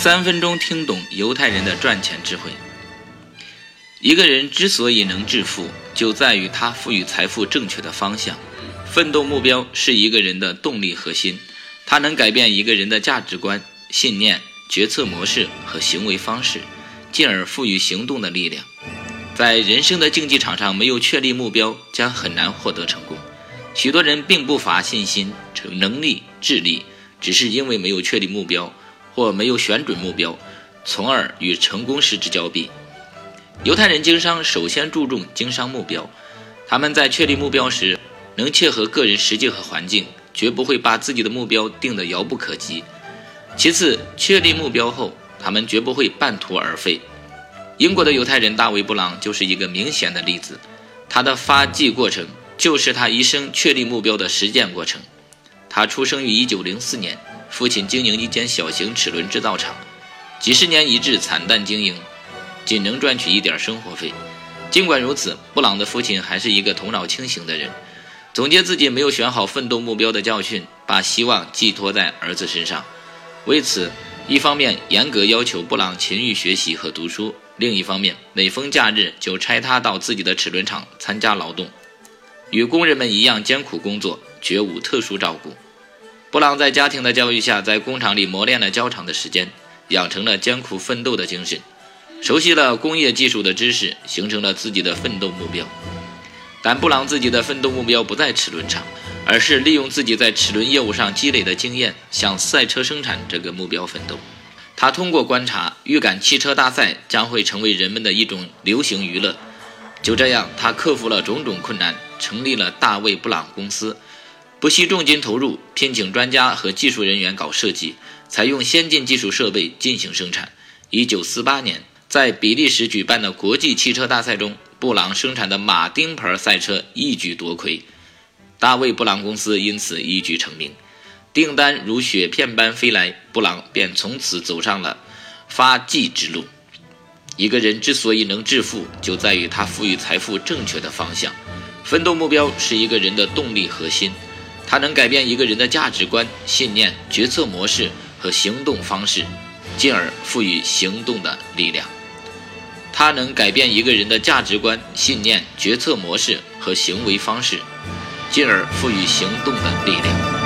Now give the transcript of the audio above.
三分钟听懂犹太人的赚钱智慧。一个人之所以能致富，就在于他赋予财富正确的方向。奋斗目标是一个人的动力核心，它能改变一个人的价值观、信念、决策模式和行为方式，进而赋予行动的力量。在人生的竞技场上，没有确立目标，将很难获得成功。许多人并不乏信心、能力、智力，只是因为没有确立目标。或没有选准目标，从而与成功失之交臂。犹太人经商首先注重经商目标，他们在确立目标时能切合个人实际和环境，绝不会把自己的目标定得遥不可及。其次，确立目标后，他们绝不会半途而废。英国的犹太人大卫·布朗就是一个明显的例子，他的发迹过程就是他一生确立目标的实践过程。他出生于1904年。父亲经营一间小型齿轮制造厂，几十年一直惨淡经营，仅能赚取一点生活费。尽管如此，布朗的父亲还是一个头脑清醒的人，总结自己没有选好奋斗目标的教训，把希望寄托在儿子身上。为此，一方面严格要求布朗勤于学习和读书，另一方面每逢假日就差他到自己的齿轮厂参加劳动，与工人们一样艰苦工作，绝无特殊照顾。布朗在家庭的教育下，在工厂里磨练了较长的时间，养成了艰苦奋斗的精神，熟悉了工业技术的知识，形成了自己的奋斗目标。但布朗自己的奋斗目标不在齿轮厂，而是利用自己在齿轮业务上积累的经验，向赛车生产这个目标奋斗。他通过观察，预感汽车大赛将会成为人们的一种流行娱乐。就这样，他克服了种种困难，成立了大卫·布朗公司。不惜重金投入，聘请专家和技术人员搞设计，采用先进技术设备进行生产。一九四八年，在比利时举办的国际汽车大赛中，布朗生产的马丁牌赛车一举夺魁，大卫·布朗公司因此一举成名，订单如雪片般飞来，布朗便从此走上了发迹之路。一个人之所以能致富，就在于他赋予财富正确的方向。奋斗目标是一个人的动力核心。它能改变一个人的价值观、信念、决策模式和行动方式，进而赋予行动的力量。它能改变一个人的价值观、信念、决策模式和行为方式，进而赋予行动的力量。